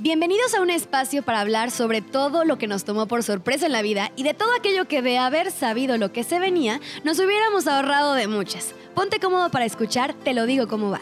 Bienvenidos a un espacio para hablar sobre todo lo que nos tomó por sorpresa en la vida y de todo aquello que de haber sabido lo que se venía, nos hubiéramos ahorrado de muchas. Ponte cómodo para escuchar, te lo digo cómo va.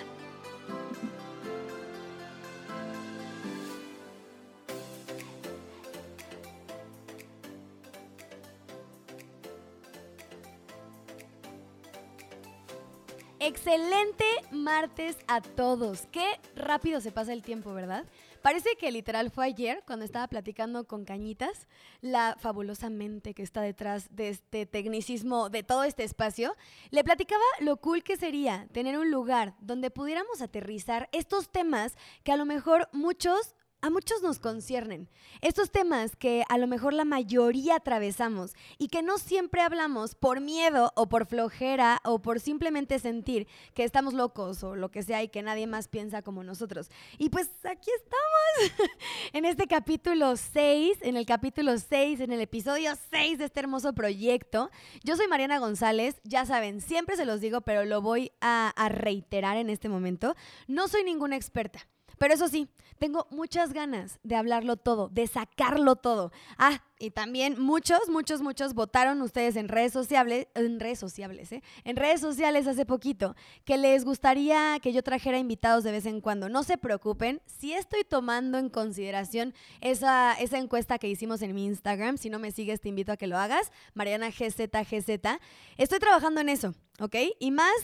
Excelente martes a todos. Qué rápido se pasa el tiempo, ¿verdad? Parece que literal fue ayer cuando estaba platicando con Cañitas, la fabulosa mente que está detrás de este tecnicismo de todo este espacio. Le platicaba lo cool que sería tener un lugar donde pudiéramos aterrizar estos temas que a lo mejor muchos a muchos nos conciernen. Estos temas que a lo mejor la mayoría atravesamos y que no siempre hablamos por miedo o por flojera o por simplemente sentir que estamos locos o lo que sea y que nadie más piensa como nosotros. Y pues aquí estamos en este capítulo 6, en el capítulo 6, en el episodio 6 de este hermoso proyecto. Yo soy Mariana González, ya saben, siempre se los digo, pero lo voy a, a reiterar en este momento. No soy ninguna experta. Pero eso sí, tengo muchas ganas de hablarlo todo, de sacarlo todo. Ah, y también muchos, muchos, muchos votaron ustedes en redes sociales, en redes sociales, ¿eh? En redes sociales hace poquito, que les gustaría que yo trajera invitados de vez en cuando. No se preocupen, si estoy tomando en consideración esa, esa encuesta que hicimos en mi Instagram. Si no me sigues, te invito a que lo hagas. Mariana GZGZ. Estoy trabajando en eso, ¿ok? Y más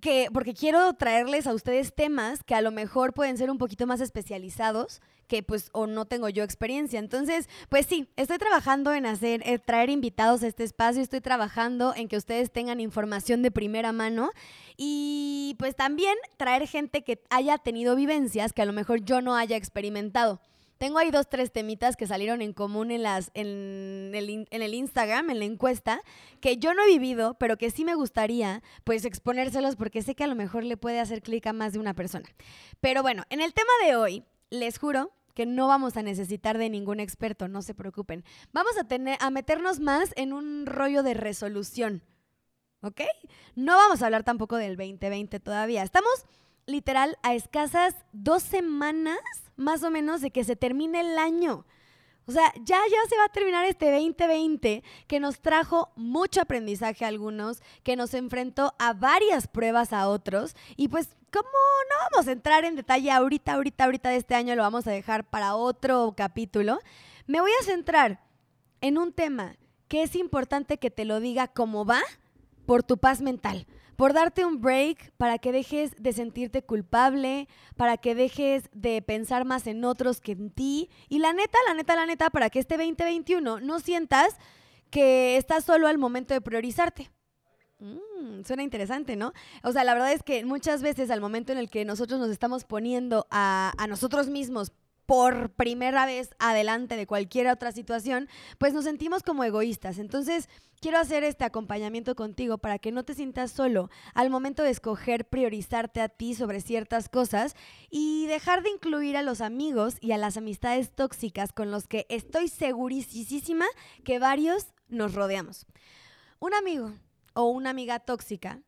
que, porque quiero traerles a ustedes temas que a lo mejor pueden ser un poquito más especializados, que pues o no tengo yo experiencia. Entonces, pues sí, estoy trabajando en hacer, eh, traer invitados a este espacio, estoy trabajando en que ustedes tengan información de primera mano y pues también traer gente que haya tenido vivencias que a lo mejor yo no haya experimentado. Tengo ahí dos, tres temitas que salieron en común en, las, en, el, Instagram, en la encuesta, que yo no he vivido, pero que sí me gustaría pues exponérselos porque sé que a lo mejor le puede hacer clic a más de una persona. Pero bueno, en el tema de hoy, les juro que no vamos a necesitar de ningún experto, no se preocupen. Vamos a, tener, a meternos más en un rollo de resolución, ¿ok? No vamos a hablar tampoco del 2020 todavía. Estamos literal a escasas dos semanas más o menos de que se termine el año. O sea, ya, ya se va a terminar este 2020 que nos trajo mucho aprendizaje a algunos, que nos enfrentó a varias pruebas a otros. Y pues, como no vamos a entrar en detalle ahorita, ahorita, ahorita de este año, lo vamos a dejar para otro capítulo. Me voy a centrar en un tema que es importante que te lo diga cómo va por tu paz mental por darte un break para que dejes de sentirte culpable, para que dejes de pensar más en otros que en ti. Y la neta, la neta, la neta, para que este 2021 no sientas que estás solo al momento de priorizarte. Mm, suena interesante, ¿no? O sea, la verdad es que muchas veces al momento en el que nosotros nos estamos poniendo a, a nosotros mismos por primera vez adelante de cualquier otra situación, pues nos sentimos como egoístas. Entonces, quiero hacer este acompañamiento contigo para que no te sientas solo al momento de escoger priorizarte a ti sobre ciertas cosas y dejar de incluir a los amigos y a las amistades tóxicas con los que estoy segurísima que varios nos rodeamos. Un amigo o una amiga tóxica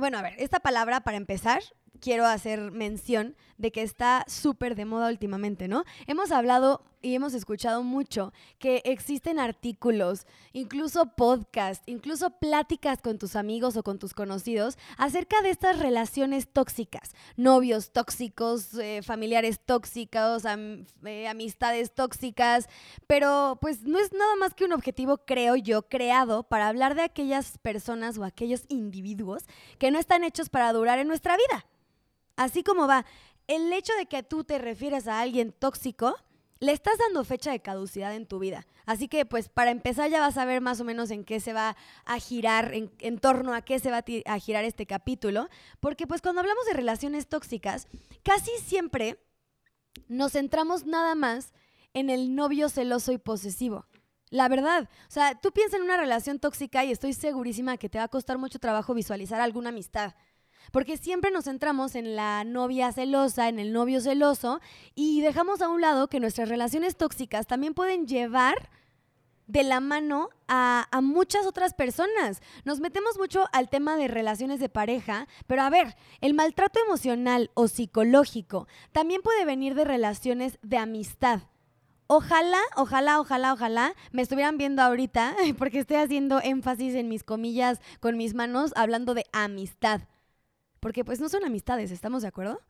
bueno, a ver, esta palabra para empezar quiero hacer mención de que está súper de moda últimamente, ¿no? Hemos hablado y hemos escuchado mucho que existen artículos, incluso podcasts, incluso pláticas con tus amigos o con tus conocidos acerca de estas relaciones tóxicas, novios tóxicos, eh, familiares tóxicos, eh, amistades tóxicas, pero pues no es nada más que un objetivo, creo yo, creado para hablar de aquellas personas o aquellos individuos que no están hechos para durar en nuestra vida. Así como va, el hecho de que tú te refieras a alguien tóxico, le estás dando fecha de caducidad en tu vida. Así que, pues, para empezar ya vas a ver más o menos en qué se va a girar, en, torno a qué se va a, girar este capítulo. Porque, pues, cuando hablamos de relaciones tóxicas, casi siempre nos centramos nada más en el novio celoso y posesivo. La verdad, o sea, tú piensas en una relación tóxica y estoy segurísima que te va a costar mucho trabajo visualizar alguna amistad. Porque siempre nos centramos en la novia celosa, en el novio celoso, y dejamos a un lado que nuestras relaciones tóxicas también pueden llevar de la mano a, muchas otras personas. Nos metemos mucho al tema de relaciones de pareja, pero a ver, el maltrato emocional o psicológico también puede venir de relaciones de amistad. Ojalá, ojalá, ojalá, ojalá me estuvieran viendo ahorita, porque estoy haciendo énfasis en mis comillas con mis manos, hablando de amistad. Porque pues no son amistades, ¿estamos de acuerdo?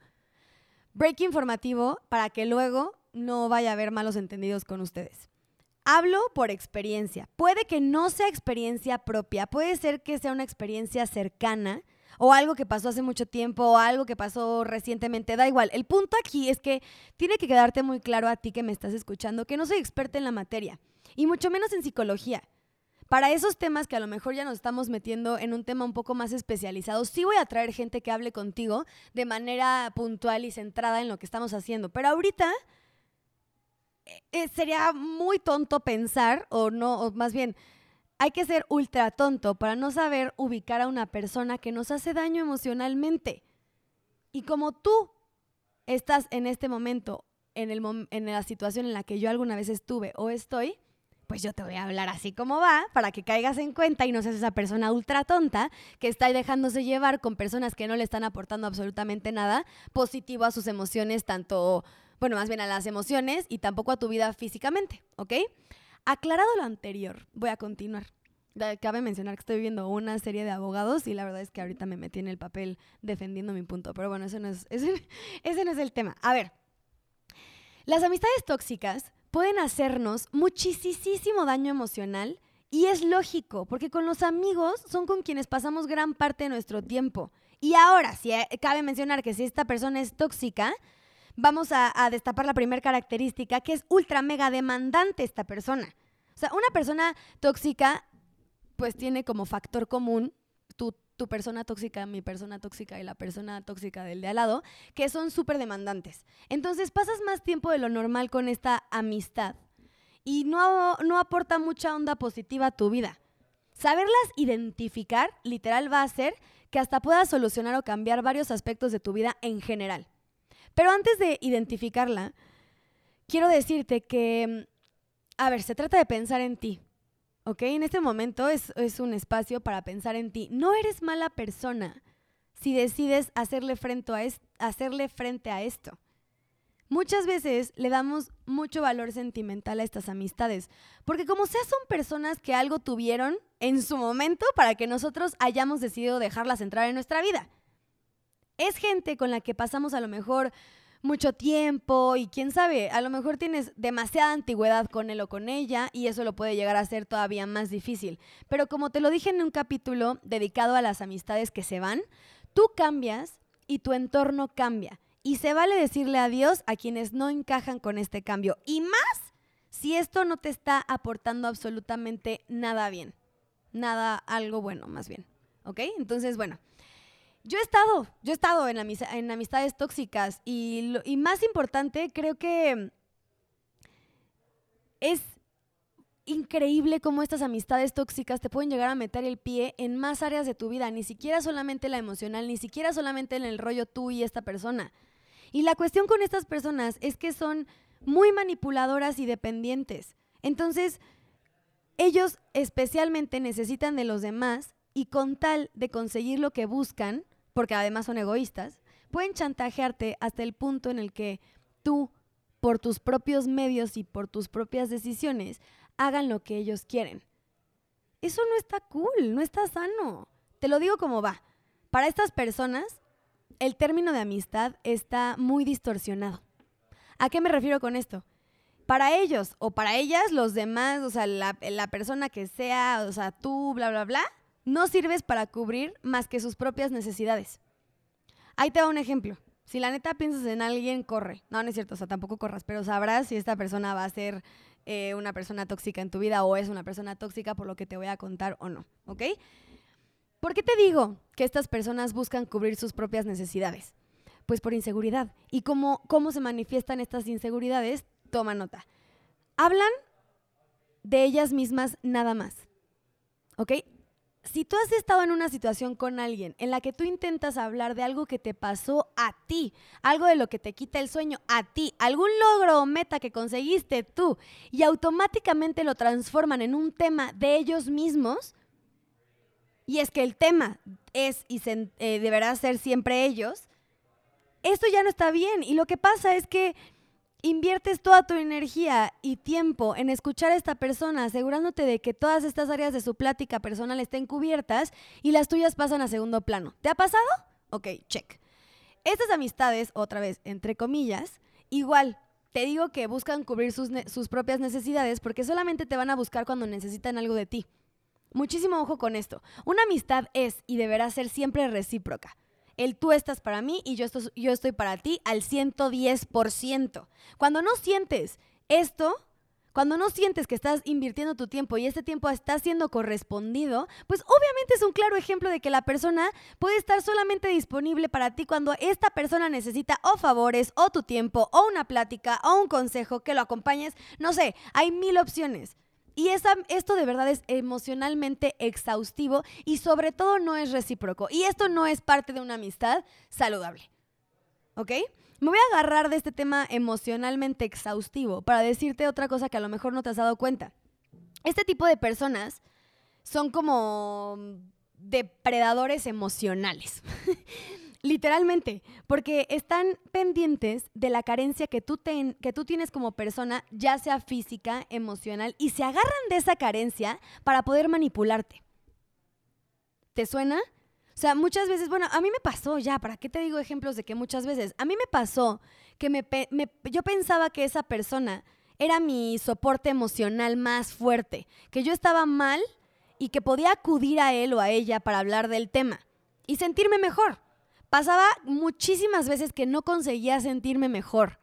Break informativo para que luego no vaya a haber malos entendidos con ustedes. Hablo por experiencia. Puede que no sea experiencia propia, puede ser que sea una experiencia cercana o algo que pasó hace mucho tiempo o algo que pasó recientemente, da igual. El punto aquí es que tiene que quedarte muy claro a ti que me estás escuchando que no soy experta en la materia y mucho menos en psicología. Para esos temas que a lo mejor ya nos estamos metiendo en un tema un poco más especializado, sí voy a traer gente que hable contigo de manera puntual y centrada en lo que estamos haciendo. Pero ahorita eh, eh, sería muy tonto pensar, o no, o más bien, hay que ser ultra tonto para no saber ubicar a una persona que nos hace daño emocionalmente. Y como tú estás en este momento, en, la situación en la que yo alguna vez estuve o estoy, pues yo te voy a hablar así como va, para que caigas en cuenta y no seas esa persona ultra tonta que está dejándose llevar con personas que no le están aportando absolutamente nada positivo a sus emociones, tanto, bueno, más bien a las emociones y tampoco a tu vida físicamente, ¿ok? Aclarado lo anterior, voy a continuar. Cabe mencionar que estoy viendo una serie de abogados y la verdad es que ahorita me metí en el papel defendiendo mi punto. Pero bueno, ese no es, ese, ese no es el tema. A ver, las amistades tóxicas pueden hacernos muchísimo daño emocional y es lógico, porque con los amigos son con quienes pasamos gran parte de nuestro tiempo. Y ahora, si eh, cabe mencionar que si esta persona es tóxica, vamos a, destapar la primera característica, que es ultra mega demandante esta persona. O sea, una persona tóxica pues tiene como factor común tu, tu persona tóxica, mi persona tóxica y la persona tóxica del de al lado, que son súper demandantes. Entonces pasas más tiempo de lo normal con esta amistad y no, no aporta mucha onda positiva a tu vida. Saberlas identificar, literal, va a hacer que hasta puedas solucionar o cambiar varios aspectos de tu vida en general. Pero antes de identificarla, quiero decirte que, a ver, se trata de pensar en ti. ¿Ok? En este momento es, un espacio para pensar en ti. No eres mala persona si decides hacerle frente, a hacerle frente a esto. Muchas veces le damos mucho valor sentimental a estas amistades, porque como sea son personas que algo tuvieron en su momento para que nosotros hayamos decidido dejarlas entrar en nuestra vida. Es gente con la que pasamos a lo mejor mucho tiempo y quién sabe, a lo mejor tienes demasiada antigüedad con él o con ella y eso lo puede llegar a ser todavía más difícil. Pero como te lo dije en un capítulo dedicado a las amistades que se van, tú cambias y tu entorno cambia. Y se vale decirle adiós a quienes no encajan con este cambio. Y más si esto no te está aportando absolutamente nada bien. Nada, algo bueno, más bien. ¿Ok? Entonces, bueno, yo he estado, yo he estado en, amistades tóxicas y, y más importante, creo que es increíble cómo estas amistades tóxicas te pueden llegar a meter el pie en más áreas de tu vida, ni siquiera solamente la emocional, ni siquiera solamente en el rollo tú y esta persona. Y la cuestión con estas personas es que son muy manipuladoras y dependientes. Entonces, ellos especialmente necesitan de los demás y con tal de conseguir lo que buscan, porque además son egoístas, pueden chantajearte hasta el punto en el que tú, por tus propios medios y por tus propias decisiones, hagan lo que ellos quieren. Eso no está cool, no está sano. Te lo digo como va. Para estas personas, el término de amistad está muy distorsionado. ¿A qué me refiero con esto? Para ellos o para ellas, los demás, o sea, la, la persona que sea, o sea, tú, bla, bla, bla, no sirves para cubrir más que sus propias necesidades. Ahí te va un ejemplo. Si la neta piensas en alguien, corre. No, no es cierto, o sea, tampoco corras, pero sabrás si esta persona va a ser eh, una persona tóxica en tu vida o es una persona tóxica por lo que te voy a contar o no, ¿ok? ¿Por qué te digo que estas personas buscan cubrir sus propias necesidades? Pues por inseguridad. ¿Y cómo, cómo se manifiestan estas inseguridades? Toma nota. Hablan de ellas mismas nada más, ¿ok? Si tú has estado en una situación con alguien en la que tú intentas hablar de algo que te pasó a ti, algo de lo que te quita el sueño a ti, algún logro o meta que conseguiste tú, y automáticamente lo transforman en un tema de ellos mismos, y es que el tema es y eh, deberá ser siempre ellos, esto ya no está bien. Y lo que pasa es que inviertes toda tu energía y tiempo en escuchar a esta persona, asegurándote de que todas estas áreas de su plática personal estén cubiertas y las tuyas pasan a segundo plano. ¿Te ha pasado? Ok, check. Estas amistades, otra vez, entre comillas, igual, te digo que buscan cubrir sus, sus propias necesidades porque solamente te van a buscar cuando necesitan algo de ti. Muchísimo ojo con esto. Una amistad es y deberá ser siempre recíproca el tú estás para mí y yo estoy, yo estoy para ti al 110%. Cuando no sientes esto, cuando no sientes que estás invirtiendo tu tiempo y este tiempo está siendo correspondido, pues obviamente es un claro ejemplo de que la persona puede estar solamente disponible para ti cuando esta persona necesita o favores, o tu tiempo, o una plática, o un consejo, que lo acompañes. No sé, hay mil opciones. Y esto de verdad es emocionalmente exhaustivo y sobre todo no es recíproco. Y esto no es parte de una amistad saludable. ¿Ok? Me voy a agarrar de este tema emocionalmente exhaustivo para decirte otra cosa que a lo mejor no te has dado cuenta. Este tipo de personas son como depredadores emocionales. Literalmente, porque están pendientes de la carencia que tú, que tú tienes como persona, ya sea física, emocional, y se agarran de esa carencia para poder manipularte. ¿Te suena? O sea, muchas veces, bueno, a mí me pasó ya, ¿para qué te digo ejemplos de que muchas veces? A mí me pasó que me, yo pensaba que esa persona era mi soporte emocional más fuerte, que yo estaba mal y que podía acudir a él o a ella para hablar del tema y sentirme mejor. Pasaba muchísimas veces que no conseguía sentirme mejor.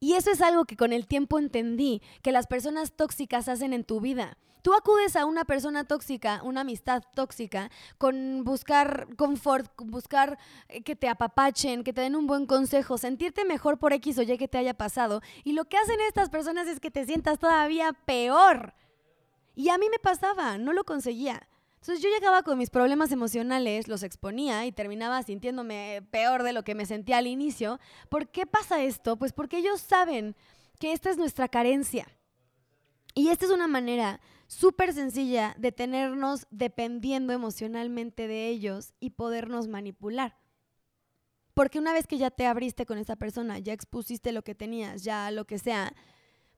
Y eso es algo que con el tiempo entendí, que las personas tóxicas hacen en tu vida. Tú acudes a una persona tóxica, una amistad tóxica, con buscar confort, buscar eh, que te apapachen, que te den un buen consejo, sentirte mejor por X o Y que te haya pasado. Y lo que hacen estas personas es que te sientas todavía peor. Y a mí me pasaba, no lo conseguía. Entonces yo llegaba con mis problemas emocionales, los exponía y terminaba sintiéndome peor de lo que me sentía al inicio. ¿Por qué pasa esto? Pues porque ellos saben que esta es nuestra carencia. Y esta es una manera súper sencilla de tenernos dependiendo emocionalmente de ellos y podernos manipular. Porque una vez que ya te abriste con esa persona, ya expusiste lo que tenías, ya lo que sea,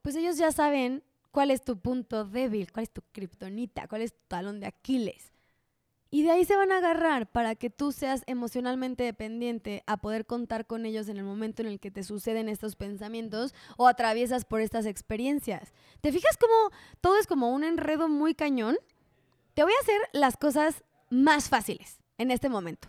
pues ellos ya saben cuál es tu punto débil, cuál es tu kriptonita, cuál es tu talón de Aquiles. Y de ahí se van a agarrar para que tú seas emocionalmente dependiente a poder contar con ellos en el momento en el que te suceden estos pensamientos o atraviesas por estas experiencias. ¿Te fijas cómo todo es como un enredo muy cañón? Te voy a hacer las cosas más fáciles en este momento.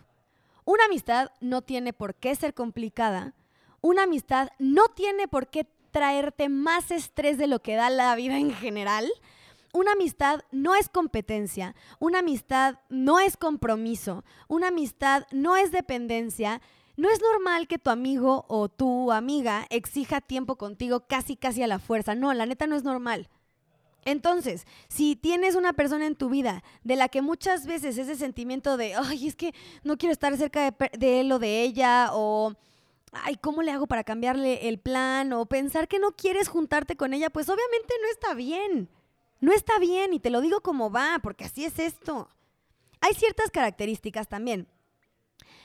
Una amistad no tiene por qué ser complicada. Una amistad no tiene por qué traerte más estrés de lo que da la vida en general. Una amistad no es competencia, una amistad no es compromiso, una amistad no es dependencia. No es normal que tu amigo o tu amiga exija tiempo contigo casi casi a la fuerza. No, la neta no es normal. Entonces, si tienes una persona en tu vida de la que muchas veces ese sentimiento de, ay, es que no quiero estar cerca de, de él o de ella, o ay, ¿cómo le hago para cambiarle el plan? O pensar que no quieres juntarte con ella, pues obviamente no está bien. No está bien y te lo digo como va, porque así es esto. Hay ciertas características también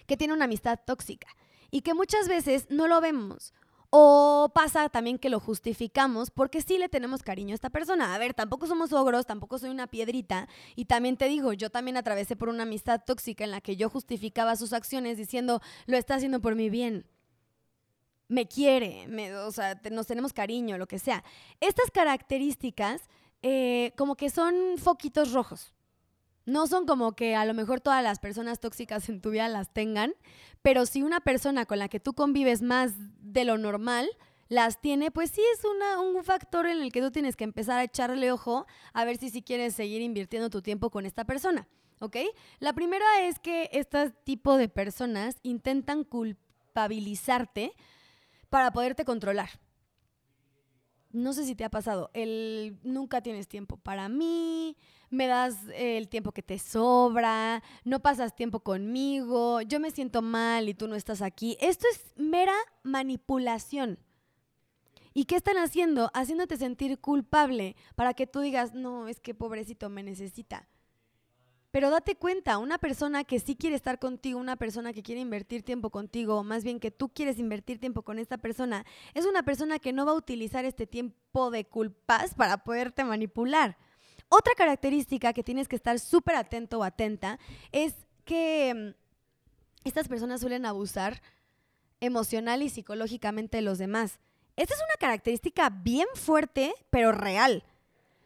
que tiene una amistad tóxica y que muchas veces no lo vemos. O pasa también que lo justificamos porque sí le tenemos cariño a esta persona. A ver, tampoco somos ogros, tampoco soy una piedrita. Y también te digo, yo también atravesé por una amistad tóxica en la que yo justificaba sus acciones diciendo, lo está haciendo por mi bien me quiere, o sea, nos tenemos cariño, lo que sea. Estas características eh, como que son foquitos rojos. No son como que a lo mejor todas las personas tóxicas en tu vida las tengan, pero si una persona con la que tú convives más de lo normal las tiene, pues sí es una, un factor en el que tú tienes que empezar a echarle ojo a ver si si quieres seguir invirtiendo tu tiempo con esta persona. ¿Ok? La primera es que este tipo de personas intentan culpabilizarte para poderte controlar. no sé si te ha pasado, el nunca tienes tiempo para mí, me das el tiempo que te sobra, no pasas tiempo conmigo, yo me siento mal y tú no estás aquí. Esto es mera manipulación. ¿Y qué están haciendo? Haciéndote sentir culpable para que tú digas, no, es que pobrecito me necesita. Pero date cuenta, una persona que sí quiere estar contigo, una persona que quiere invertir tiempo contigo, o más bien que tú quieres invertir tiempo con esta persona, es una persona que no va a utilizar este tiempo de culpas para poderte manipular. Otra característica que tienes que estar súper atento o atenta es que mm, estas personas suelen abusar emocional y psicológicamente de los demás. Esta es una característica bien fuerte, pero real.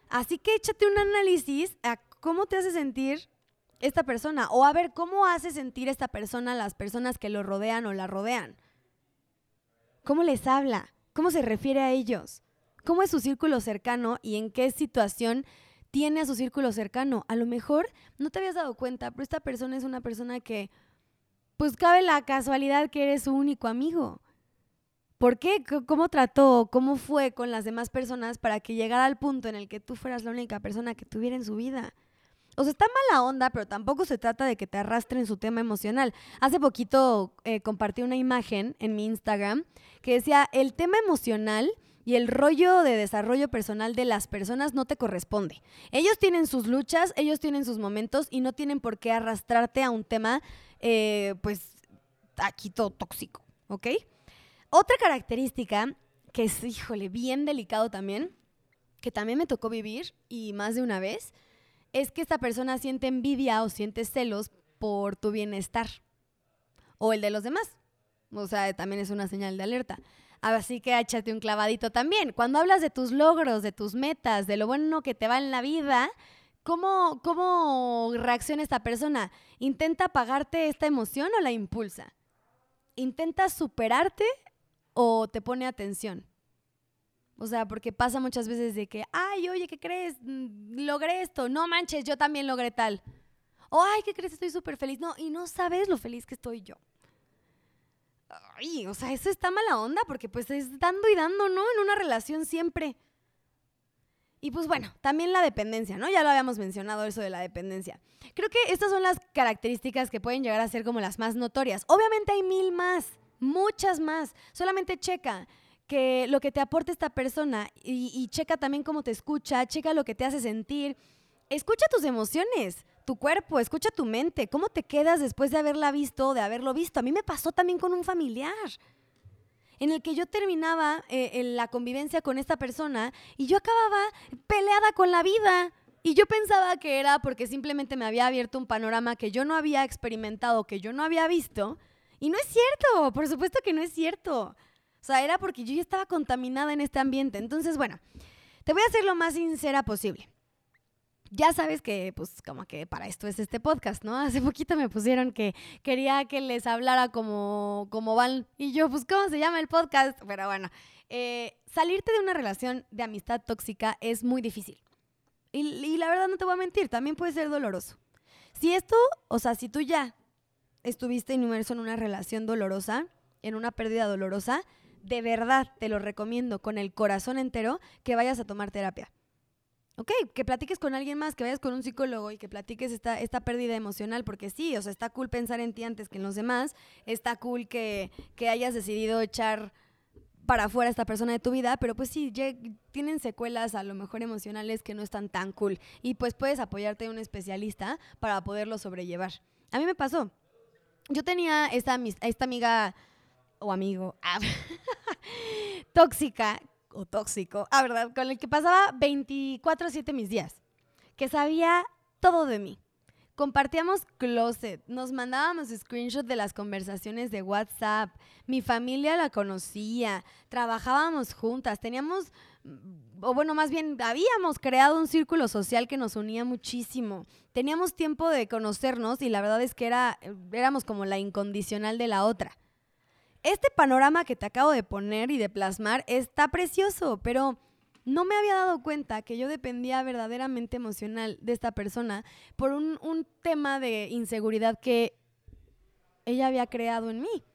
Así que échate un análisis a cómo te hace sentir esta persona o a ver cómo hace sentir esta persona a las personas que lo rodean o la rodean. ¿Cómo les habla? ¿Cómo se refiere a ellos? ¿Cómo es su círculo cercano y en qué situación tiene a su círculo cercano? A lo mejor no te habías dado cuenta, pero esta persona es una persona que, pues cabe la casualidad que eres su único amigo. ¿Por qué? ¿Cómo trató? ¿Cómo fue con las demás personas para que llegara al punto en el que tú fueras la única persona que tuviera en su vida? O sea, está mala onda, pero tampoco se trata de que te arrastren su tema emocional. Hace poquito eh, compartí una imagen en mi Instagram que decía, el tema emocional y el rollo de desarrollo personal de las personas no te corresponde. Ellos tienen sus luchas, ellos tienen sus momentos y no tienen por qué arrastrarte a un tema, eh, pues, aquí todo tóxico, ¿ok? Otra característica que es, híjole, bien delicado también, que también me tocó vivir y más de una vez, es que esta persona siente envidia o siente celos por tu bienestar o el de los demás. O sea, también es una señal de alerta. Así que échate un clavadito también. Cuando hablas de tus logros, de tus metas, de lo bueno que te va en la vida, ¿cómo, cómo reacciona esta persona? ¿Intenta apagarte esta emoción o la impulsa? ¿Intenta superarte o te pone atención? O sea, porque pasa muchas veces de que, ay, oye, ¿qué crees? Mm, logré esto. No manches, yo también logré tal. O, ay, ¿qué crees? Estoy súper feliz. No, y no sabes lo feliz que estoy yo. Ay, o sea, eso está mala onda porque pues es dando y dando, ¿no? En una relación siempre. Y pues bueno, también la dependencia, ¿no? Ya lo habíamos mencionado eso de la dependencia. Creo que estas son las características que pueden llegar a ser como las más notorias. Obviamente hay mil más, muchas más. Solamente checa que lo que te aporte esta persona y, checa también cómo te escucha, checa lo que te hace sentir. Escucha tus emociones, tu cuerpo, escucha tu mente, cómo te quedas después de haberla visto de haberlo visto. A mí me pasó también con un familiar en el que yo terminaba eh, la convivencia con esta persona y yo acababa peleada con la vida. Y yo pensaba que era porque simplemente me había abierto un panorama que yo no había experimentado, que yo no había visto. Y no es cierto, por supuesto que no es cierto. O sea, era porque yo ya estaba contaminada en este ambiente. Entonces, bueno, te voy a ser lo más sincera posible. Ya sabes que, pues, como que para esto es este podcast, ¿no? Hace poquito me pusieron que quería que les hablara como, como van. Y yo, pues, ¿cómo se llama el podcast? Pero bueno, eh, salirte de una relación de amistad tóxica es muy difícil. Y, y la verdad no te voy a mentir, también puede ser doloroso. Si esto, o sea, si tú ya estuviste inmerso en una relación dolorosa, en una pérdida dolorosa, de verdad te lo recomiendo con el corazón entero que vayas a tomar terapia. Ok, que platiques con alguien más, que vayas con un psicólogo y que platiques esta, esta pérdida emocional, porque sí, o sea, está cool pensar en ti antes que en los demás, está cool que, que hayas decidido echar para afuera a esta persona de tu vida, pero pues sí, tienen secuelas a lo mejor emocionales que no están tan cool y pues puedes apoyarte de un especialista para poderlo sobrellevar. A mí me pasó. Yo tenía esta, esta amiga o amigo ah, tóxica o tóxico, ah, verdad, con el que pasaba 24/7 mis días, que sabía todo de mí. Compartíamos closet, nos mandábamos screenshots de las conversaciones de WhatsApp, mi familia la conocía, trabajábamos juntas, teníamos, o bueno, más bien habíamos creado un círculo social que nos unía muchísimo. Teníamos tiempo de conocernos y la verdad es que era, éramos como la incondicional de la otra. Este panorama que te acabo de poner y de plasmar está precioso, pero no me había dado cuenta que yo dependía verdaderamente emocional de esta persona por un, tema de inseguridad que ella había creado en mí.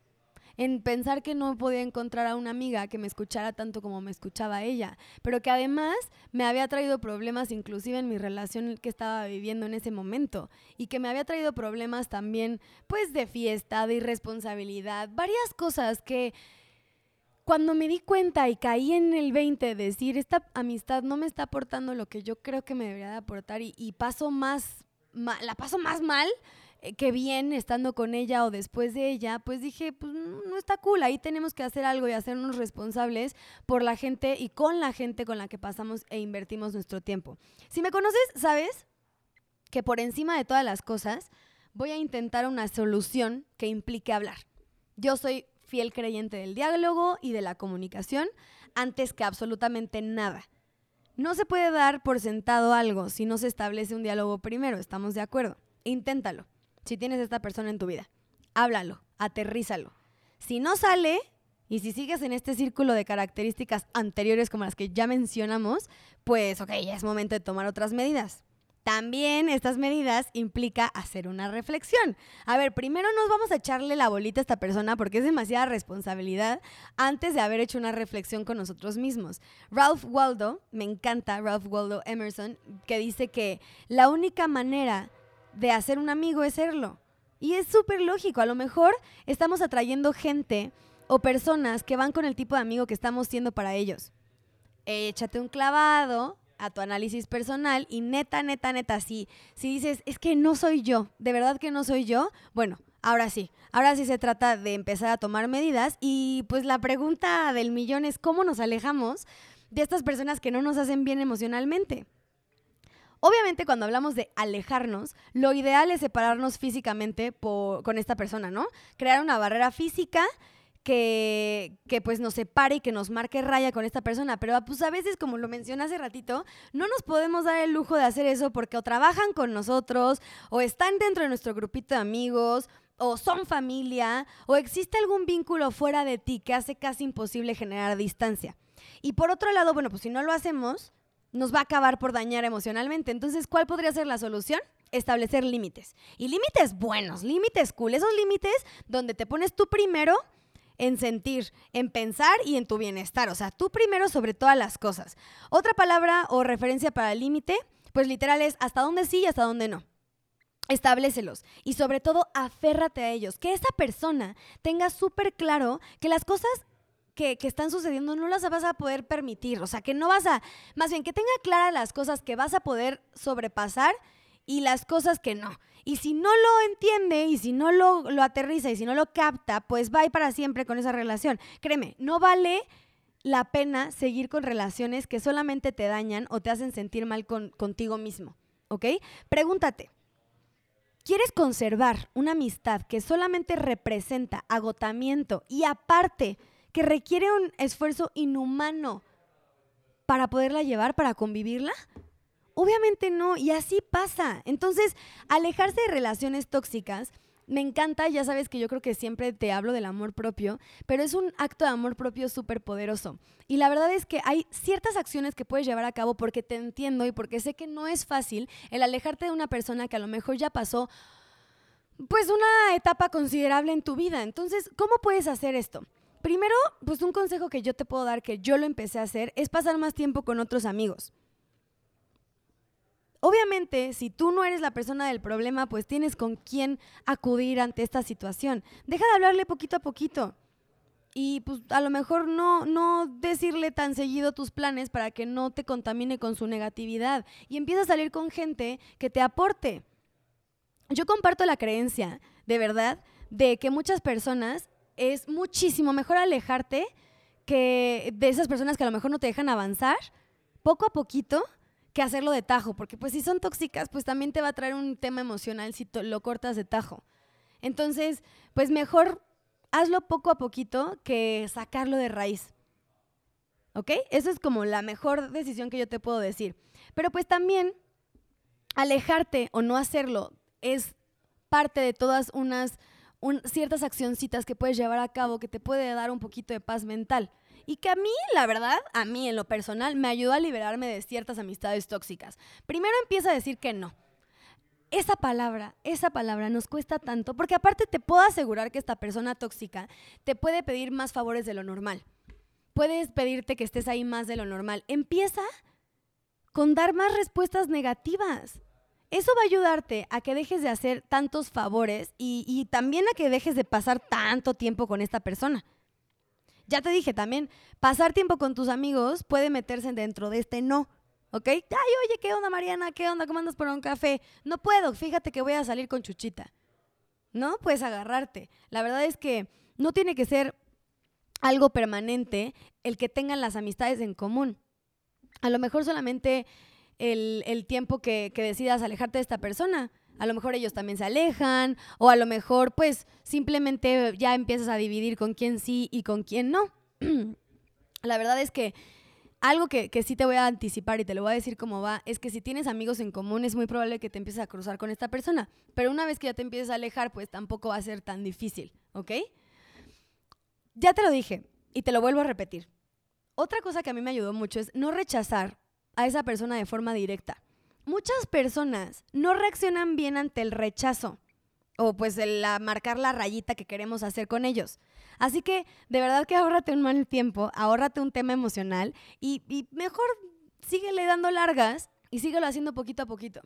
En pensar que no podía encontrar a una amiga que me escuchara tanto como me escuchaba ella, pero que además me había traído problemas inclusive en mi relación que estaba viviendo en ese momento y que me había traído problemas también pues de fiesta, de irresponsabilidad, varias cosas que cuando me di cuenta y caí en el 20 de decir, esta amistad no me está aportando lo que yo creo que me debería de aportar y, paso más, la paso más mal que bien estando con ella o después de ella, pues dije, pues no está cool, ahí tenemos que hacer algo y hacernos responsables por la gente y con la gente con la que pasamos e invertimos nuestro tiempo. Si me conoces, sabes que por encima de todas las cosas voy a intentar una solución que implique hablar. Yo soy fiel creyente del diálogo y de la comunicación antes que absolutamente nada. No se puede dar por sentado algo si no se establece un diálogo primero, ¿estamos de acuerdo? Inténtalo, si tienes esta persona en tu vida. Háblalo, aterrízalo. Si no sale, y si sigues en este círculo de características anteriores como las que ya mencionamos, pues ok, ya es momento de tomar otras medidas. También estas medidas implica hacer una reflexión. A ver, primero nos vamos a echarle la bolita a esta persona porque es demasiada responsabilidad antes de haber hecho una reflexión con nosotros mismos. Ralph Waldo, me encanta Ralph Waldo Emerson, que dice que la única manera de hacer un amigo es serlo. Y es súper lógico, a lo mejor estamos atrayendo gente o personas que van con el tipo de amigo que estamos siendo para ellos. Échate un clavado a tu análisis personal y neta, neta, neta, si, si dices, es que no soy yo, de verdad que no soy yo, bueno, ahora sí, ahora sí se trata de empezar a tomar medidas y pues la pregunta del millón es cómo nos alejamos de estas personas que no nos hacen bien emocionalmente. Obviamente cuando hablamos de alejarnos, lo ideal es separarnos físicamente con esta persona, ¿no? Crear una barrera física que, que, pues nos separe y que nos marque raya con esta persona. Pero pues a veces, como lo mencioné hace ratito, no nos podemos dar el lujo de hacer eso porque o trabajan con nosotros, o están dentro de nuestro grupito de amigos, o son familia, o existe algún vínculo fuera de ti que hace casi imposible generar distancia. Y por otro lado, bueno, pues si no lo hacemos, nos va a acabar por dañar emocionalmente. Entonces, ¿cuál podría ser la solución? Establecer límites. Y límites buenos, límites cool, esos límites donde te pones tú primero en sentir, en pensar y en tu bienestar. O sea, tú primero sobre todas las cosas. Otra palabra o referencia para límite, pues literal es hasta dónde sí y hasta dónde no. Establecelos y sobre todo aférrate a ellos. Que esa persona tenga súper claro que las cosas que, están sucediendo no las vas a poder permitir. O sea, que no vas a, más bien que tenga claras las cosas que vas a poder sobrepasar y las cosas que no. Y si no lo entiende y si no lo, lo aterriza y si no lo capta, pues va para siempre con esa relación. Créeme, no vale la pena seguir con relaciones que solamente te dañan o te hacen sentir mal con, contigo mismo. ¿Ok? Pregúntate. ¿Quieres conservar una amistad que solamente representa agotamiento y aparte que requiere un esfuerzo inhumano para poderla llevar, para convivirla? Obviamente no, y así pasa. Entonces, alejarse de relaciones tóxicas me encanta, ya sabes que yo creo que siempre te hablo del amor propio, pero es un acto de amor propio súper poderoso. Y la verdad es que hay ciertas acciones que puedes llevar a cabo porque te entiendo y porque sé que no es fácil el alejarte de una persona que a lo mejor ya pasó pues una etapa considerable en tu vida. Entonces, ¿cómo puedes hacer esto? Primero, pues un consejo que yo te puedo dar que yo lo empecé a hacer es pasar más tiempo con otros amigos. Obviamente, si tú no eres la persona del problema, pues tienes con quién acudir ante esta situación. Deja de hablarle poquito a poquito. Y pues a lo mejor no, no decirle tan seguido tus planes para que no te contamine con su negatividad. Y empieza a salir con gente que te aporte. Yo comparto la creencia, de verdad, de que muchas personas es muchísimo mejor alejarte que de esas personas que a lo mejor no te dejan avanzar poco a poquito que hacerlo de tajo, porque pues si son tóxicas, pues también te va a traer un tema emocional si lo cortas de tajo. Entonces, pues mejor hazlo poco a poquito que sacarlo de raíz. ¿Ok? Eso es como la mejor decisión que yo te puedo decir. Pero pues también alejarte o no hacerlo es parte de todas unas ciertas accioncitas que puedes llevar a cabo que te puede dar un poquito de paz mental y que a mí, la verdad, a mí en lo personal, me ayudó a liberarme de ciertas amistades tóxicas. Primero empieza a decir que no. esa palabra, esa palabra nos cuesta tanto, porque aparte te puedo asegurar que esta persona tóxica te puede pedir más favores de lo normal. Puedes pedirte que estés ahí más de lo normal. Empieza con dar más respuestas negativas. Eso va a ayudarte a que dejes de hacer tantos favores y, y también a que dejes de pasar tanto tiempo con esta persona. Ya te dije también, pasar tiempo con tus amigos puede meterse dentro de este no. ¿Ok? Ay, oye, ¿qué onda, Mariana? ¿Qué onda? ¿Cómo andas por un café? No puedo, fíjate que voy a salir con Chuchita. ¿No? Puedes agarrarte. La verdad es que no tiene que ser algo permanente el que tengan las amistades en común. A lo mejor solamente el, tiempo que, que decidas alejarte de esta persona. A lo mejor ellos también se alejan, o a lo mejor pues simplemente ya empiezas a dividir con quién sí y con quién no. La verdad es que algo que, sí te voy a anticipar y te lo voy a decir cómo va, es que si tienes amigos en común es muy probable que te empieces a cruzar con esta persona. Pero una vez que ya te empieces a alejar, pues tampoco va a ser tan difícil, ¿ok? Ya te lo dije y te lo vuelvo a repetir. Otra cosa que a mí me ayudó mucho es no rechazar a esa persona de forma directa. Muchas personas no reaccionan bien ante el rechazo o pues el marcar la rayita que queremos hacer con ellos. Así que de verdad que ahórrate un mal tiempo, ahórrate un tema emocional y, y mejor síguele dando largas y síguelo haciendo poquito a poquito.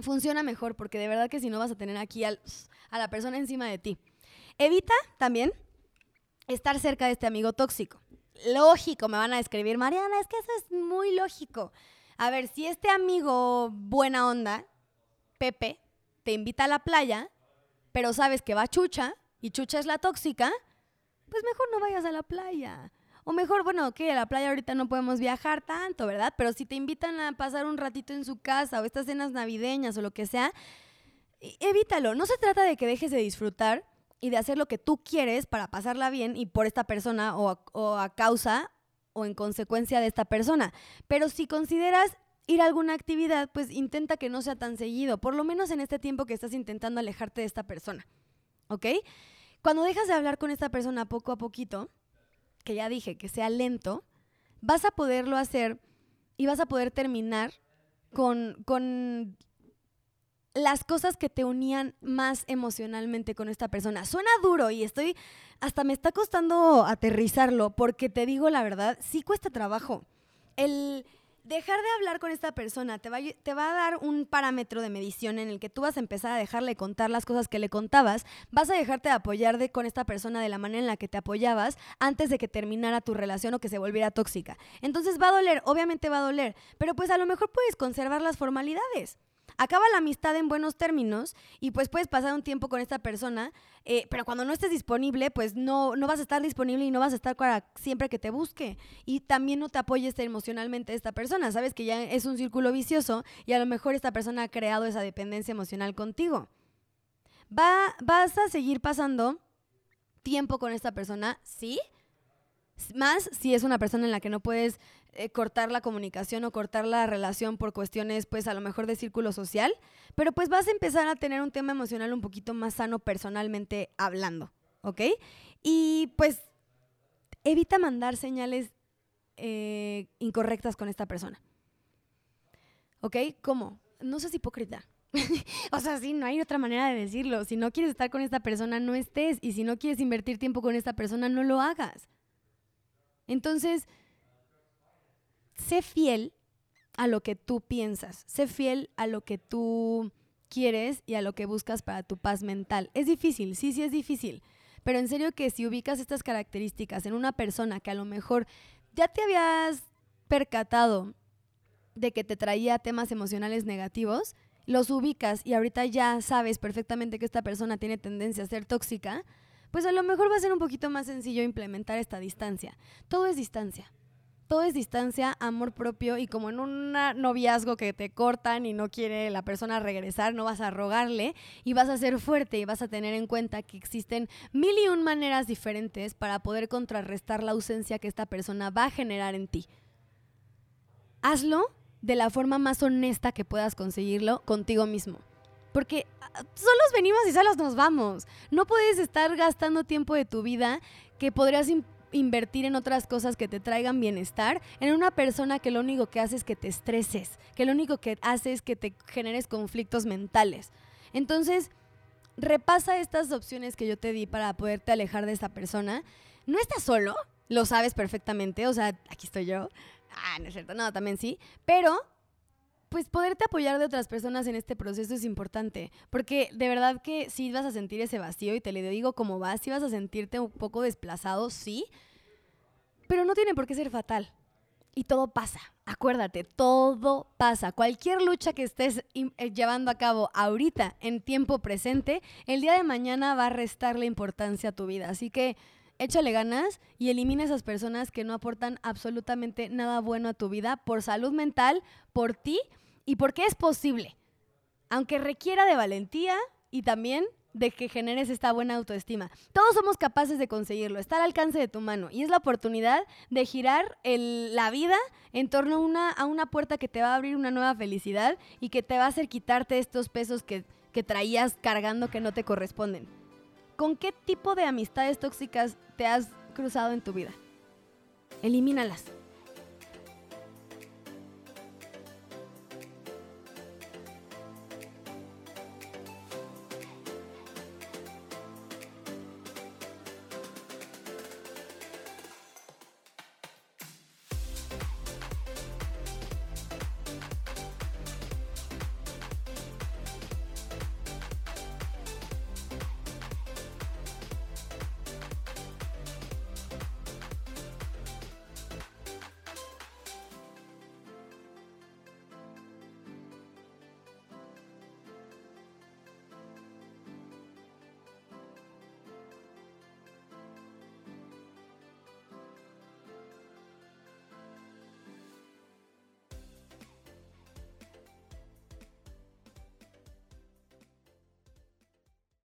Funciona mejor porque de verdad que si no vas a tener aquí a la persona encima de ti. Evita también estar cerca de este amigo tóxico. Lógico, me van a escribir, Mariana, es que eso es muy lógico. A ver, si este amigo buena onda, Pepe, te invita a la playa, pero sabes que va Chucha y Chucha es la tóxica, pues mejor no vayas a la playa. O mejor, bueno, que a la playa ahorita no podemos viajar tanto, ¿verdad? Pero si te invitan a pasar un ratito en su casa o estas cenas navideñas o lo que sea, e, evítalo. No se trata de que dejes de disfrutar y de hacer lo que tú quieres para pasarla bien y por esta persona o o a causa o en consecuencia de esta persona. Pero si consideras ir a alguna actividad, pues intenta que no sea tan seguido, por lo menos en este tiempo que estás intentando alejarte de esta persona. ¿Ok? Cuando dejas de hablar con esta persona poco a poquito, que ya dije que sea lento, vas a poderlo hacer y vas a poder terminar con, con las cosas que te unían más emocionalmente con esta persona. Suena duro y estoy, hasta me está costando aterrizarlo porque te digo la verdad, sí cuesta trabajo. El, dejar de hablar con esta persona te va, te va a dar un parámetro de medición en el que tú vas a empezar a dejarle contar las cosas que le contabas, vas a dejarte de apoyar de, con esta persona de la manera en la que te apoyabas antes de que terminara tu relación o que se volviera tóxica. Entonces va a doler, obviamente va a doler, pero pues a lo mejor puedes conservar las formalidades acaba la amistad en buenos términos y pues puedes pasar un tiempo con esta persona, eh, pero cuando no estés disponible, pues no, no vas a estar disponible y no vas a estar para siempre que te busque. Y también no te apoyes emocionalmente esta persona, sabes que ya es un círculo vicioso y a lo mejor esta persona ha creado esa dependencia emocional contigo. Va, vas a seguir pasando tiempo con esta persona, sí, más si es una persona en la que no puedes eh, cortar la comunicación o cortar la relación por cuestiones, pues a lo mejor de círculo social, pero pues vas a empezar a tener un tema emocional un poquito más sano personalmente hablando, ¿ok? Y pues evita mandar señales eh, incorrectas con esta persona. ¿Ok? ¿Cómo? No seas hipócrita. o sea, sí, no hay otra manera de decirlo. Si no quieres estar con esta persona, no estés. Y si no quieres invertir tiempo con esta persona, no lo hagas. Entonces, sé fiel a lo que tú piensas, sé fiel a lo que tú quieres y a lo que buscas para tu paz mental. Es difícil, sí, sí es difícil, pero en serio que si ubicas estas características en una persona que a lo mejor ya te habías percatado de que te traía temas emocionales negativos, los ubicas y ahorita ya sabes perfectamente que esta persona tiene tendencia a ser tóxica, pues a lo mejor va a ser un poquito más sencillo implementar esta distancia. Todo es distancia todo es distancia, amor propio y como en un noviazgo que te cortan y no quiere la persona regresar, no vas a rogarle y vas a ser fuerte y vas a tener en cuenta que existen mil y un maneras diferentes para poder contrarrestar la ausencia que esta persona va a generar en ti. Hazlo de la forma más honesta que puedas conseguirlo contigo mismo. Porque ah, solos venimos y solos nos vamos. No puedes estar gastando tiempo de tu vida que podrías invertir en otras cosas que te traigan bienestar, en una persona que lo único que hace es que te estreses, que lo único que hace es que te generes conflictos mentales. Entonces, repasa estas opciones que yo te di para poderte alejar de esta persona. No estás solo, lo sabes perfectamente, o sea, aquí estoy yo. Ah, no es cierto, no, también sí, pero pues poderte apoyar de otras personas en este proceso es importante, porque de verdad que sí vas a sentir ese vacío y te le digo cómo vas, sí vas a sentirte un poco desplazado, sí, pero no tiene por qué ser fatal. Y todo pasa, acuérdate, todo pasa. Cualquier lucha que estés eh, llevando a cabo ahorita, en tiempo presente, el día de mañana va a restarle importancia a tu vida. Así que échale ganas y elimina esas personas que no aportan absolutamente nada bueno a tu vida por salud mental, por ti y porque es posible. Aunque requiera de valentía y también de que generes esta buena autoestima. Todos somos capaces de conseguirlo, está al alcance de tu mano y es la oportunidad de girar la vida en torno a una, a una puerta que te va a abrir una nueva felicidad y que te va a hacer quitarte estos pesos que, que traías cargando que no te corresponden. ¿Con qué tipo de amistades tóxicas te has cruzado en tu vida? Elimínalas.